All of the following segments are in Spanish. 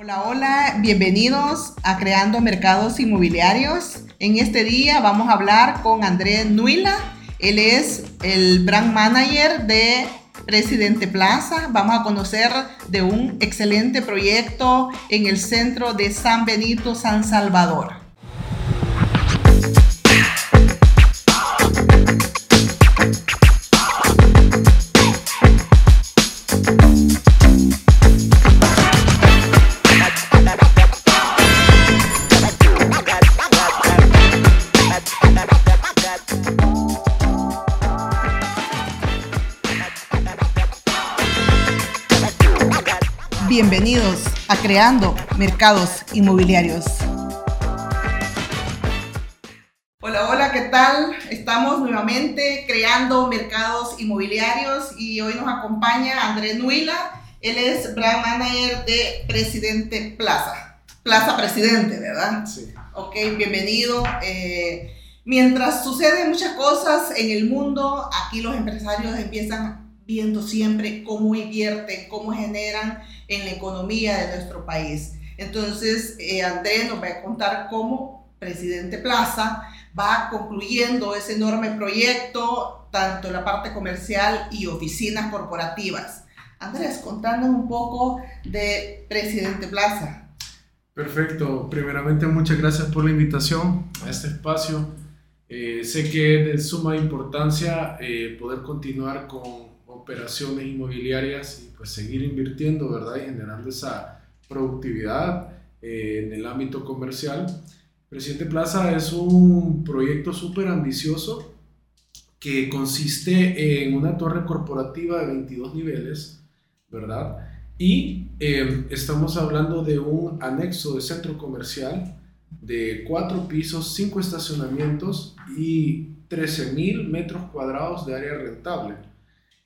Hola, hola, bienvenidos a Creando Mercados Inmobiliarios. En este día vamos a hablar con Andrés Nuila. Él es el brand manager de Presidente Plaza. Vamos a conocer de un excelente proyecto en el centro de San Benito, San Salvador. Bienvenidos a Creando Mercados Inmobiliarios. Hola, hola, ¿qué tal? Estamos nuevamente creando mercados inmobiliarios y hoy nos acompaña Andrés Nuila. Él es brand manager de Presidente Plaza. Plaza Presidente, ¿verdad? Sí. Ok, bienvenido. Eh, mientras suceden muchas cosas en el mundo, aquí los empresarios empiezan viendo siempre cómo invierten, cómo generan en la economía de nuestro país. Entonces, eh, Andrés nos va a contar cómo Presidente Plaza va concluyendo ese enorme proyecto, tanto en la parte comercial y oficinas corporativas. Andrés, contanos un poco de Presidente Plaza. Perfecto. Primeramente, muchas gracias por la invitación a este espacio. Eh, sé que es de suma importancia eh, poder continuar con operaciones inmobiliarias y pues seguir invirtiendo, ¿verdad? Y generando esa productividad eh, en el ámbito comercial. Presidente Plaza es un proyecto súper ambicioso que consiste en una torre corporativa de 22 niveles, ¿verdad? Y eh, estamos hablando de un anexo de centro comercial de cuatro pisos, cinco estacionamientos y 13.000 metros cuadrados de área rentable.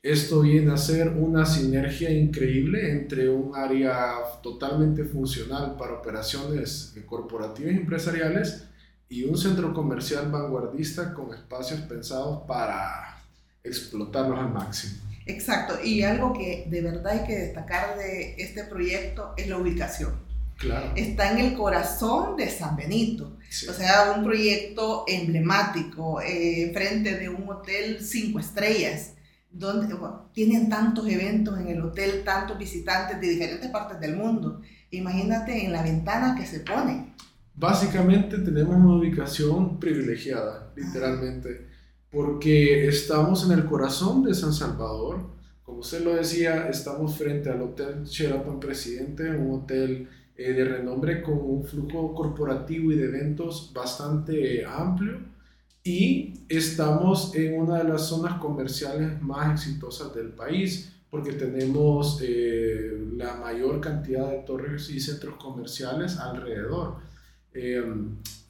Esto viene a ser una sinergia increíble entre un área totalmente funcional para operaciones corporativas y empresariales y un centro comercial vanguardista con espacios pensados para explotarlos al máximo. Exacto, y algo que de verdad hay que destacar de este proyecto es la ubicación. Claro. Está en el corazón de San Benito, Sí. o sea, un proyecto emblemático, eh, frente de un hotel cinco estrellas, donde bueno, tienen tantos eventos en el hotel, tantos visitantes de diferentes partes del mundo. Imagínate en la ventana que se pone. Básicamente tenemos una ubicación privilegiada, literalmente, porque estamos en el corazón de San Salvador. Como usted lo decía, estamos frente al Hotel Sheraton Presidente, un hotel eh, de renombre con un flujo corporativo y de eventos bastante amplio. Y estamos en una de las zonas comerciales más exitosas del país, porque tenemos eh, la mayor cantidad de torres y centros comerciales alrededor. Eh,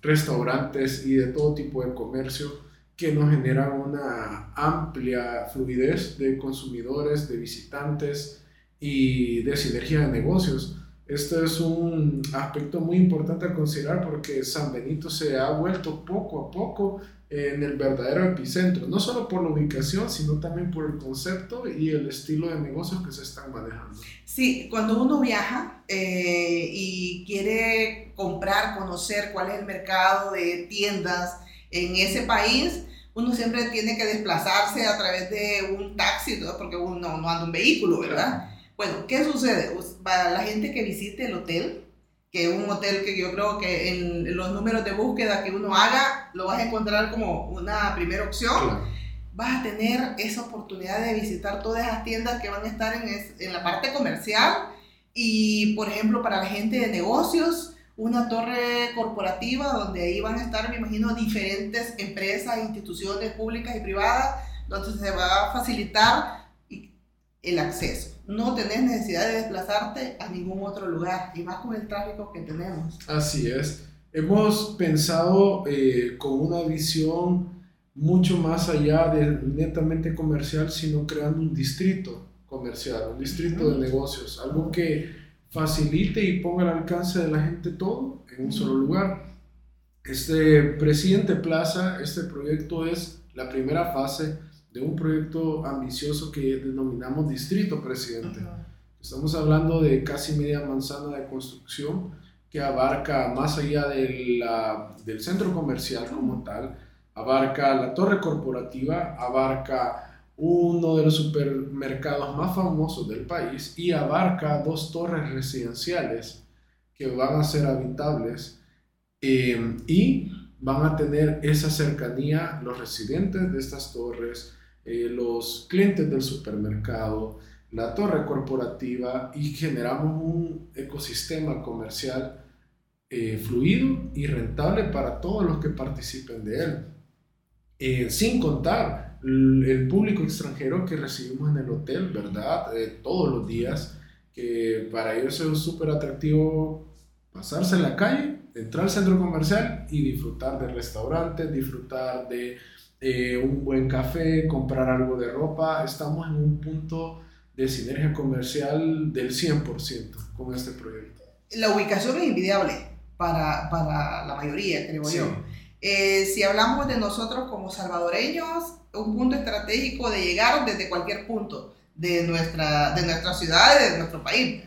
restaurantes y de todo tipo de comercio que nos generan una amplia fluidez de consumidores, de visitantes y de sinergia de negocios. Este es un aspecto muy importante a considerar porque San Benito se ha vuelto poco a poco en el verdadero epicentro, no solo por la ubicación, sino también por el concepto y el estilo de negocios que se están manejando. Sí, cuando uno viaja eh, y quiere comprar, conocer cuál es el mercado de tiendas en ese país, uno siempre tiene que desplazarse a través de un taxi, ¿no? porque uno no anda un vehículo, ¿verdad? Bueno, ¿qué sucede? Para la gente que visite el hotel, que es un hotel que yo creo que en los números de búsqueda que uno haga, lo vas a encontrar como una primera opción Claro. vas a tener esa oportunidad de visitar todas esas tiendas que van a estar en, es- en la parte comercial y, por ejemplo, para la gente de negocios, una torre corporativa donde ahí van a estar, me imagino, diferentes empresas, instituciones públicas y privadas, donde se va a facilitar el acceso. No tenés necesidad de desplazarte a ningún otro lugar, y más con el tráfico que tenemos. Así es. Hemos pensado eh, con una visión mucho más allá de netamente comercial, sino creando un distrito comercial, un distrito de negocios, algo que facilite y ponga al alcance de la gente todo en un solo lugar. Este Presidente Plaza, este proyecto es la primera fase de un proyecto ambicioso que denominamos Distrito Presidente. Estamos hablando de casi media manzana de construcción que abarca más allá de la, del centro comercial como tal, abarca la torre corporativa, abarca uno de los supermercados más famosos del país y abarca dos torres residenciales que van a ser habitables eh, y van a tener esa cercanía los residentes de estas torres, eh, los clientes del supermercado, la torre corporativa y generamos un ecosistema comercial eh, fluido y rentable para todos los que participen de él. Eh, sin contar el público extranjero que recibimos en el hotel, ¿verdad? Eh, todos los días, que para ellos es súper atractivo pasarse en la calle, entrar al centro comercial y disfrutar de restaurantes, disfrutar de un buen café, comprar algo de ropa. Estamos en un punto de sinergia comercial del 100% con este proyecto. La ubicación es invidiable para, para la mayoría, creo yo. Eh, si hablamos de nosotros como salvadoreños, un punto estratégico de llegar desde cualquier punto de nuestra, de nuestra ciudad, de nuestro país.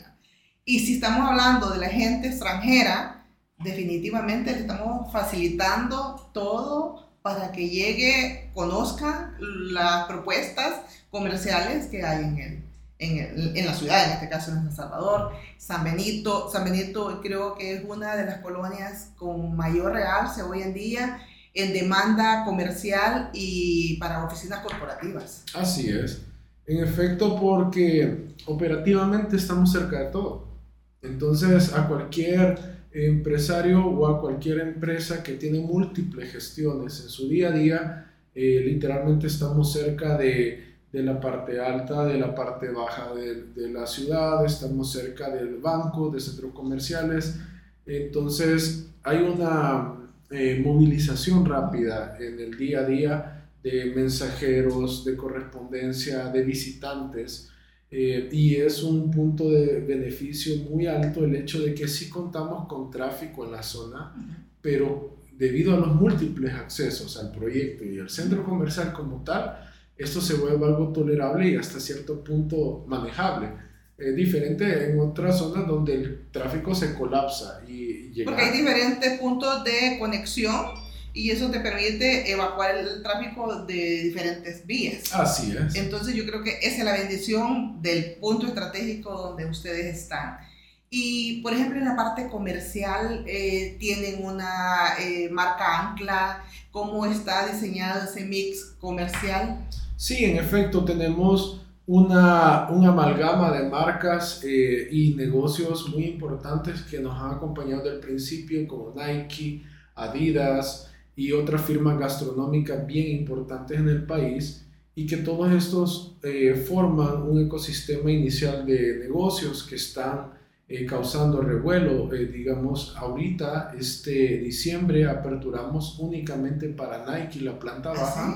Y si estamos hablando de la gente extranjera, definitivamente le estamos facilitando todo para que llegue, conozca las propuestas comerciales que hay en él en, en, la ciudad, en este caso en San Salvador. San Benito, San Benito creo que es una de las colonias con mayor realce hoy en día en demanda comercial y para oficinas corporativas. Así es. En efecto, porque operativamente estamos cerca de todo. Entonces, a cualquier empresario o a cualquier empresa que tiene múltiples gestiones en su día a día, eh, literalmente estamos cerca de de la parte alta, de la parte baja de, de, la ciudad, estamos cerca del banco, de centros comerciales. Entonces hay una eh, movilización rápida en el día a día de mensajeros, de correspondencia, de visitantes. Eh, y es un punto de beneficio muy alto el hecho de que sí contamos con tráfico en la zona, pero debido a los múltiples accesos al proyecto y al centro comercial como tal, esto se vuelve algo tolerable y hasta cierto punto manejable. Es diferente en otras zonas donde el tráfico se colapsa y llega... Porque hay diferentes puntos de conexión y eso te permite evacuar el tráfico de diferentes vías. Así es. Entonces yo creo que esa es la bendición del punto estratégico donde ustedes están. Y por ejemplo en la parte comercial eh, tienen una eh, marca ancla, ¿cómo está diseñado ese mix comercial? Sí, en efecto, tenemos una, amalgama de marcas eh, y negocios muy importantes que nos han acompañado desde el principio, como Nike, Adidas y otras firmas gastronómicas bien importantes en el país y que todos estos eh, forman un ecosistema inicial de negocios que están eh, causando revuelo. digamos, ahorita, este diciembre, aperturamos únicamente para Nike la planta baja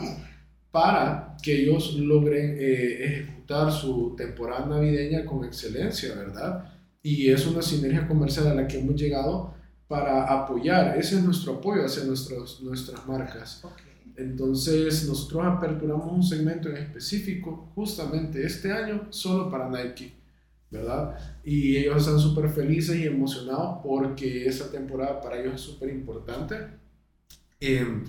para que ellos logren eh, ejecutar su temporada navideña con excelencia, ¿verdad? Y es una sinergia comercial a la que hemos llegado para apoyar, ese es nuestro apoyo hacia nuestros, nuestras marcas. Entonces nosotros aperturamos un segmento en específico justamente este año solo para Nike, ¿verdad? Y ellos están súper felices y emocionados porque esa temporada para ellos es súper importante. Eh,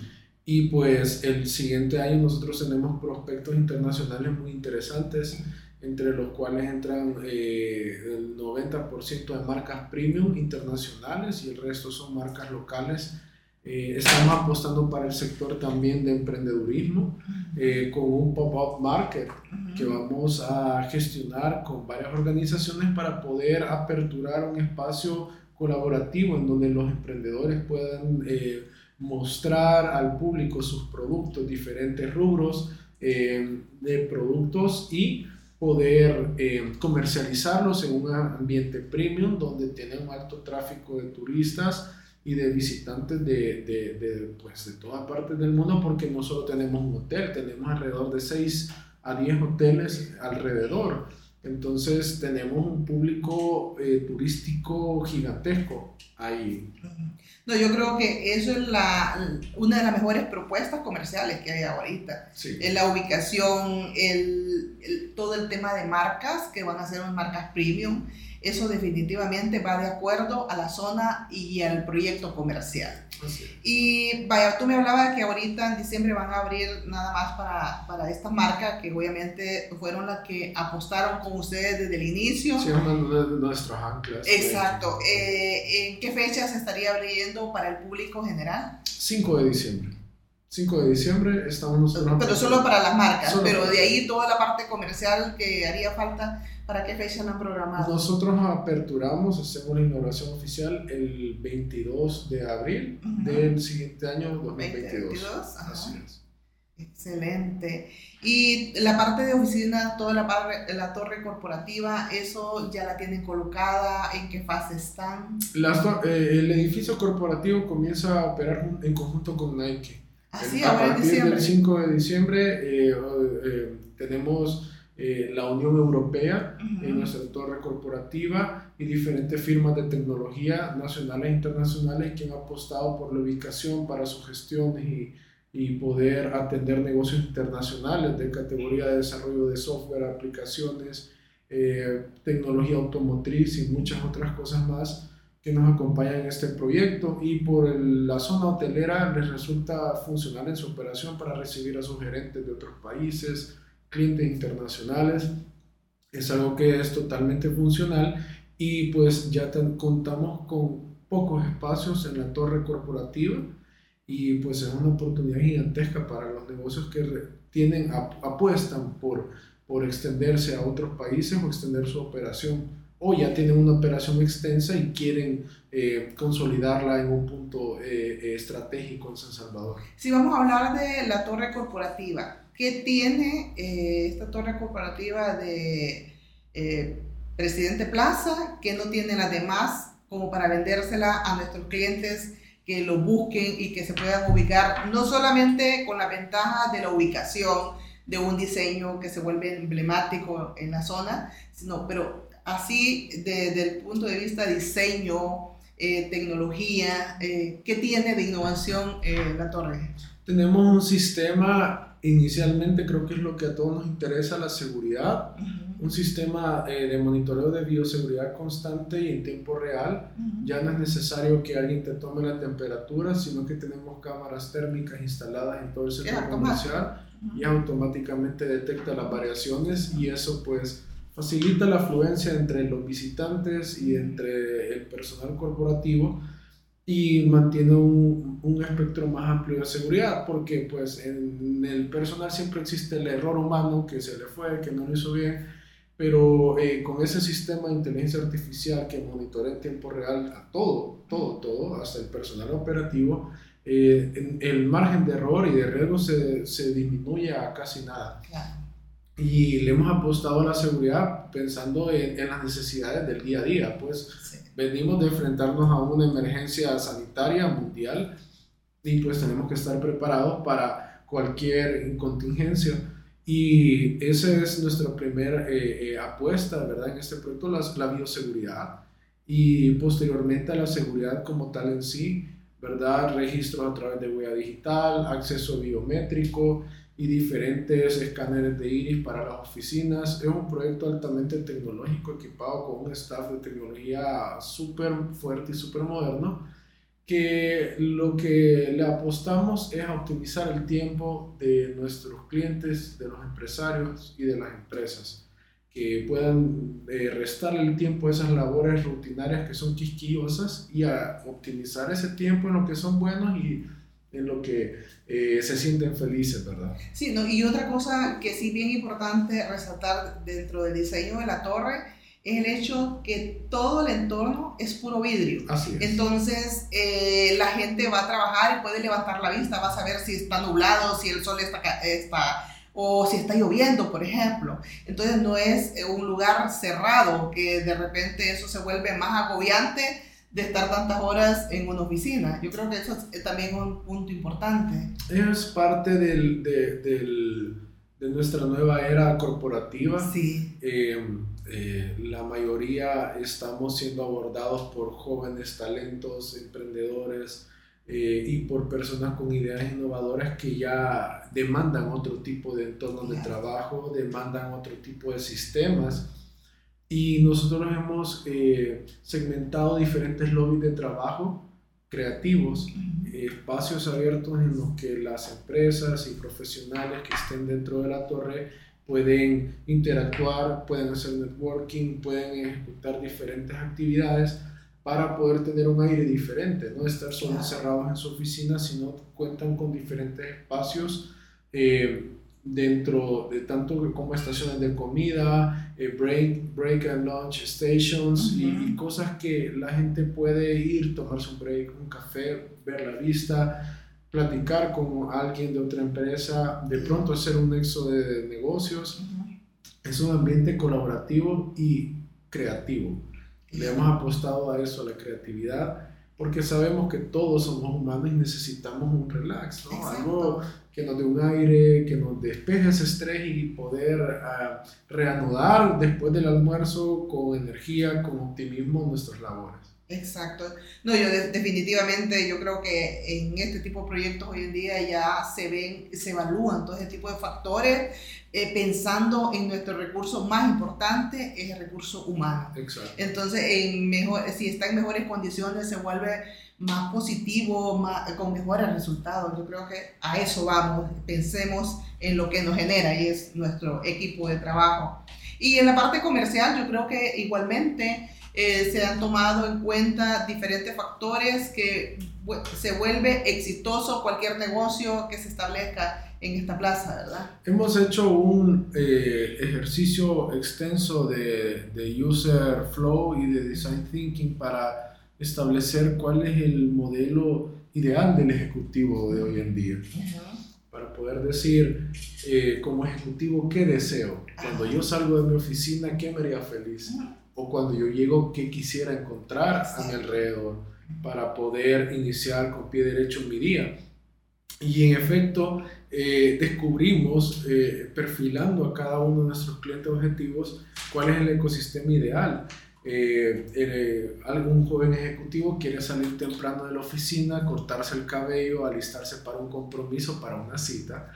y pues el siguiente año nosotros tenemos prospectos internacionales muy interesantes, entre los cuales entran eh, el 90% de marcas premium internacionales y el resto son marcas locales. Eh, estamos apostando para el sector también de emprendedurismo eh, con un pop-up market que vamos a gestionar con varias organizaciones para poder aperturar un espacio colaborativo en donde los emprendedores puedan mostrar al público sus productos, diferentes rubros eh, de productos y poder eh, comercializarlos en un ambiente premium donde tiene un alto tráfico de turistas y de visitantes de, de, de, pues, de todas partes del mundo porque no solo tenemos un hotel, tenemos alrededor de 6 a 10 hoteles alrededor Entonces tenemos un público eh, turístico gigantesco ahí. No, yo creo que eso es la, una de las mejores propuestas comerciales que hay ahorita. Sí. La ubicación, el, el, todo el tema de marcas, que van a ser unas marcas premium, eso definitivamente va de acuerdo a la zona y al proyecto comercial. Y vaya, tú me hablabas que ahorita en diciembre van a abrir nada más para, para esta marca, que obviamente fueron las que apostaron con ustedes desde el inicio. Sí, una de nuestras anclas. Exacto. Eh, ¿En qué fecha se estaría abriendo para el público general? 5 de diciembre. 5 de diciembre estamos nosotros. Pero solo para las marcas, Solo pero de ahí toda la parte comercial que haría falta, ¿para qué fecha la han programado? Nosotros aperturamos, hacemos la inauguración oficial el 22 de abril Ujú. del siguiente año 2022. 2022, ajá. Así es. Excelente. Y la parte de oficina, toda la, parte, la torre corporativa, ¿eso ya la tienen colocada? ¿En qué fase están? Las eh, el edificio corporativo comienza a operar en conjunto con Nike. Así, a ahora en partir del 5 de diciembre eh, eh, tenemos eh, la Unión Europea Ujú. en nuestra torre corporativa y diferentes firmas de tecnología nacionales e internacionales que han apostado por la ubicación para su gestión y, y poder atender negocios internacionales de categoría de desarrollo de software, aplicaciones, eh, tecnología automotriz y muchas otras cosas más que nos acompañan en este proyecto y por el- la zona hotelera les resulta funcional en su operación para recibir a sus gerentes de otros países, clientes internacionales. Es algo que es totalmente funcional y pues ya ten- contamos con pocos espacios en la torre corporativa y pues es una oportunidad gigantesca para los negocios que tienen, ap- apuestan por, por extenderse a otros países o extender su operación o ya tienen una operación extensa y quieren eh, consolidarla en un punto eh, eh, estratégico en San Salvador. Si vamos a hablar de la torre corporativa, ¿qué tiene eh, esta torre corporativa de eh, Presidente Plaza que no tiene las demás como para vendérsela a nuestros clientes que lo busquen y que se puedan ubicar, no solamente con la ventaja de la ubicación, de un diseño que se vuelve emblemático en la zona, sino, pero así desde el punto de vista diseño, eh, tecnología, eh, ¿qué tiene de innovación eh, la torre? Tenemos un sistema, inicialmente creo que es lo que a todos nos interesa, la seguridad, un sistema eh, de monitoreo de bioseguridad constante y en tiempo real. Ya no es necesario que alguien te tome la temperatura, sino que tenemos cámaras térmicas instaladas en todo el centro comercial y automáticamente detecta las variaciones y eso pues facilita la afluencia entre los visitantes y entre el personal corporativo y mantiene un, un espectro más amplio de seguridad porque pues en el personal siempre existe el error humano que se le fue, que no lo hizo bien, pero eh, con ese sistema de inteligencia artificial que monitorea en tiempo real a todo, todo, todo, hasta el personal operativo, eh, el margen de error y de riesgo se, se disminuye a casi nada. Claro. Y le hemos apostado a la seguridad pensando en, en las necesidades del día a día, pues Sí. venimos de enfrentarnos a una emergencia sanitaria mundial y pues tenemos que estar preparados para cualquier contingencia. Y esa es nuestra primera eh, eh, apuesta, ¿verdad? En este proyecto, la, la bioseguridad y posteriormente a la seguridad como tal en sí, ¿verdad? Registros a través de huella digital, acceso biométrico y diferentes escáneres de iris para las oficinas. Es un proyecto altamente tecnológico equipado con un staff de tecnología súper fuerte y súper moderno que lo que le apostamos es a optimizar el tiempo de nuestros clientes, de los empresarios y de las empresas, que puedan eh, restar el tiempo a esas labores rutinarias que son quisquillosas y a optimizar ese tiempo en lo que son buenos y en lo que eh, se sienten felices, ¿verdad? Sí, no, y otra cosa que sí bien importante resaltar dentro del diseño de la torre es el hecho que todo el entorno es puro vidrio. Así es. Entonces, eh, la gente va a trabajar y puede levantar la vista, va a saber si está nublado, si el sol está, está o si está lloviendo, por ejemplo. Entonces, no es eh, un lugar cerrado que de repente eso se vuelve más agobiante de estar tantas horas en una oficina. Yo creo que eso es también un punto importante. Es parte del, de- del, de nuestra nueva era corporativa. Sí. Eh, eh, la mayoría estamos siendo abordados por jóvenes talentos, emprendedores eh, y por personas con ideas innovadoras que ya demandan otro tipo de entorno de trabajo, demandan otro tipo de sistemas. Y nosotros hemos segmentado diferentes lobbies de trabajo creativos, espacios abiertos en los que las empresas y profesionales que estén dentro de la torre pueden interactuar, pueden hacer networking, pueden ejecutar diferentes actividades para poder tener un aire diferente, no estar solo encerrados en su oficina, sino cuentan con diferentes espacios eh, dentro de tanto como estaciones de comida, eh, break, break and lunch stations y, cosas que la gente puede ir, tomarse un break, un café, ver la vista, platicar con alguien de otra empresa, de pronto hacer un nexo de, negocios. Es un ambiente colaborativo y creativo. Le hemos apostado a eso, a la creatividad, porque sabemos que todos somos humanos y necesitamos un relax, ¿no? Algo que nos dé un aire, que nos despeje ese estrés y poder uh, reanudar después del almuerzo con energía, con optimismo nuestras labores. Exacto. No, yo definitivamente yo creo que en este tipo de proyectos hoy en día ya se ven, se evalúan todo ese tipo de factores eh, pensando en nuestro recurso más importante, es el recurso humano. Exacto. Entonces, en mejor, si está en mejores condiciones, se vuelve más positivo, más, con mejores resultados. Yo creo que a eso vamos, pensemos en lo que nos genera y es nuestro equipo de trabajo. Y en la parte comercial, yo creo que igualmente eh, se han tomado en cuenta diferentes factores que se vuelve exitoso cualquier negocio que se establezca en esta plaza, ¿verdad? Hemos hecho un eh, ejercicio extenso de, de user flow y de design thinking para establecer cuál es el modelo ideal del ejecutivo de hoy en día. Para poder decir eh, como ejecutivo qué deseo. Cuando yo salgo de mi oficina, ¿qué me haría feliz? O cuando yo llego, ¿qué quisiera encontrar a mi alrededor? Para poder iniciar con pie derecho mi día. Y en efecto, eh, descubrimos, eh, perfilando a cada uno de nuestros clientes objetivos, cuál es el ecosistema ideal eh, eh, algún joven ejecutivo quiere salir temprano de la oficina, cortarse el cabello, alistarse para un compromiso, para una cita,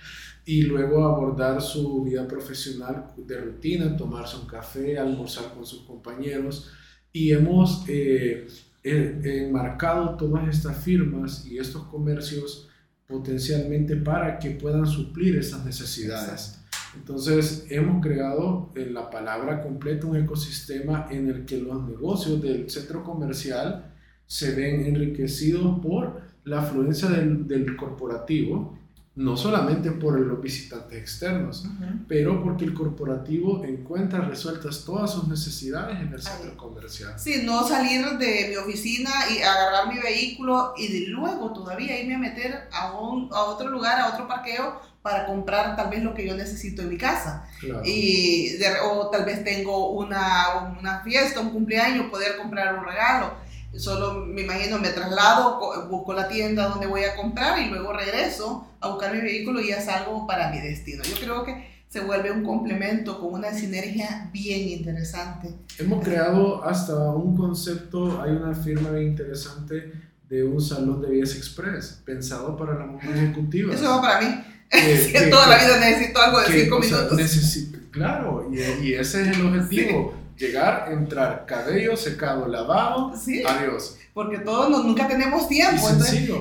y luego abordar su vida profesional de rutina, tomarse un café, almorzar con sus compañeros. Y hemos eh, enmarcado todas estas firmas y estos comercios potencialmente para que puedan suplir esas necesidades. Entonces, hemos creado en la palabra completa un ecosistema en el que los negocios del centro comercial se ven enriquecidos por la afluencia del, del corporativo, no solamente por los visitantes externos, pero porque el corporativo encuentra resueltas todas sus necesidades en el centro comercial. Sí, no salir de mi oficina y agarrar mi vehículo y de luego todavía irme a meter a, un, a otro lugar, a otro parqueo para comprar tal vez lo que yo necesito en mi casa. Y o tal vez tengo una, una, fiesta, un cumpleaños, poder comprar un regalo. Solo me imagino, me traslado, busco la tienda donde voy a comprar y luego regreso a buscar mi vehículo y ya salgo para mi destino. Yo creo que se vuelve un complemento con una sinergia bien interesante. Hemos creado hasta un concepto, hay una firma bien interesante de un salón de vías express pensado para la mujer ejecutiva. Eso va para mí. Que, toda la vida necesito algo de 5 minutos. necesito, claro, y, y, ese es el objetivo. Llegar, entrar, cabello secado, lavado, adiós. Porque todos nunca tenemos tiempo.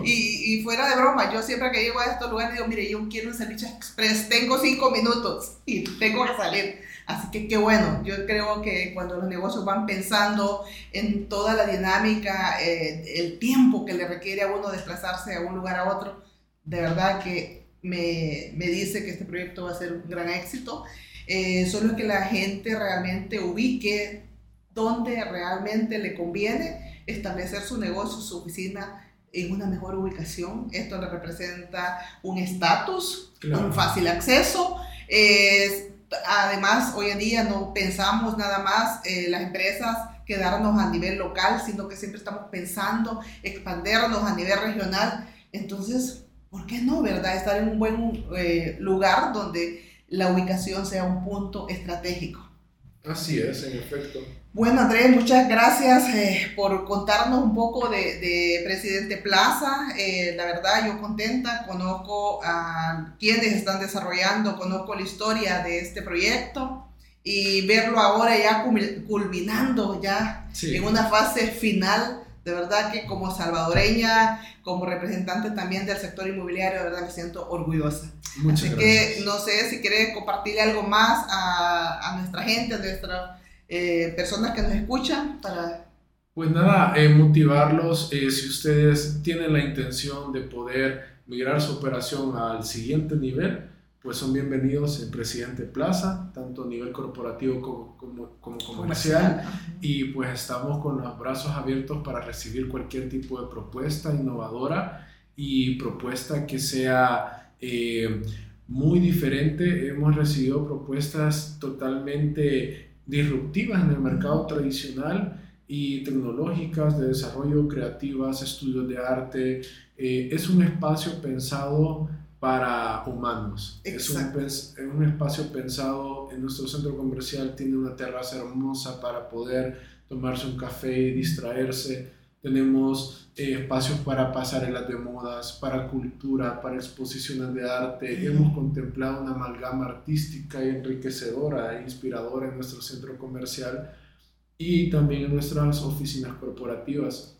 Y, y, fuera de broma, yo siempre que llego a estos lugares digo, mire, yo quiero un servicio express, tengo 5 minutos y tengo que salir. Así que qué bueno, yo creo que cuando los negocios van pensando en toda la dinámica, eh, el tiempo que le requiere a uno desplazarse de un lugar a otro, de verdad que me, me, dice que este proyecto va a ser un gran éxito. Eh, solo que la gente realmente ubique donde realmente le conviene establecer su negocio, su oficina en una mejor ubicación. Esto le representa un estatus, un fácil acceso. además, hoy en día no pensamos nada más eh, las empresas quedarnos a nivel local, sino que siempre estamos pensando expandernos a nivel regional. Entonces, ¿por qué no, verdad? Estar en un buen eh, lugar donde la ubicación sea un punto estratégico. Así es, en efecto. Bueno, Andrés, muchas gracias eh, por contarnos un poco de, de Presidente Plaza. Eh, la verdad, yo contenta, conozco a quienes están desarrollando, conozco la historia de este proyecto y verlo ahora ya culminando, ya en una fase final. De verdad que como salvadoreña, como representante también del sector inmobiliario, de verdad me siento orgullosa. Muchas Así que no sé si quieres compartirle algo más a, a nuestra gente, a nuestra eh, personas que nos escuchan para... Pues nada, eh, motivarlos eh, si ustedes tienen la intención de poder migrar su operación al siguiente nivel, pues son bienvenidos en Presidente Plaza, tanto a nivel corporativo como, como, como comercial, y pues estamos con los brazos abiertos para recibir cualquier tipo de propuesta innovadora y propuesta que sea muy diferente. Hemos recibido propuestas totalmente disruptivas en el mercado tradicional y tecnológicas de desarrollo creativas, estudios de arte. Eh, es un espacio pensado para humanos. Es un, es un, espacio pensado en nuestro centro comercial, tiene una terraza hermosa para poder tomarse un café y distraerse tenemos eh, espacios para pasarelas de modas, para cultura, para exposiciones de arte. Hemos contemplado una amalgama artística y enriquecedora e inspiradora en nuestro centro comercial y también en nuestras oficinas corporativas.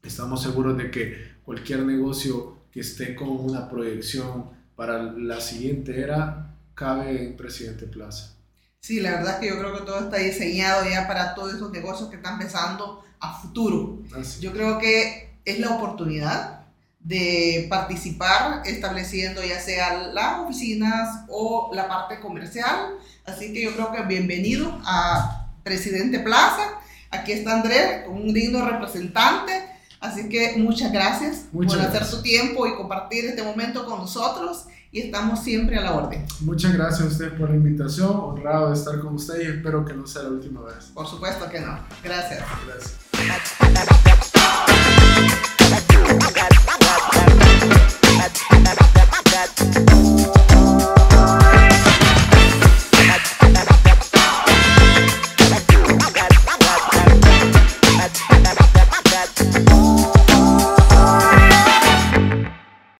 Estamos seguros de que cualquier negocio que esté con una proyección para la siguiente era cabe en Presidente Plaza. Sí, la verdad es que yo creo que todo está diseñado ya para todos esos negocios que están pensando a futuro. Yo creo que es la oportunidad de participar estableciendo ya sea las oficinas o la parte comercial. Así que yo creo que bienvenido a Presidente Plaza. Aquí está Andrés, un digno representante. Así que muchas gracias por hacer su tiempo y compartir este momento con nosotros y estamos siempre a la orden. Muchas gracias a usted por la invitación, honrado de estar con usted y espero que no sea la última vez. Por supuesto que no. Gracias. Gracias.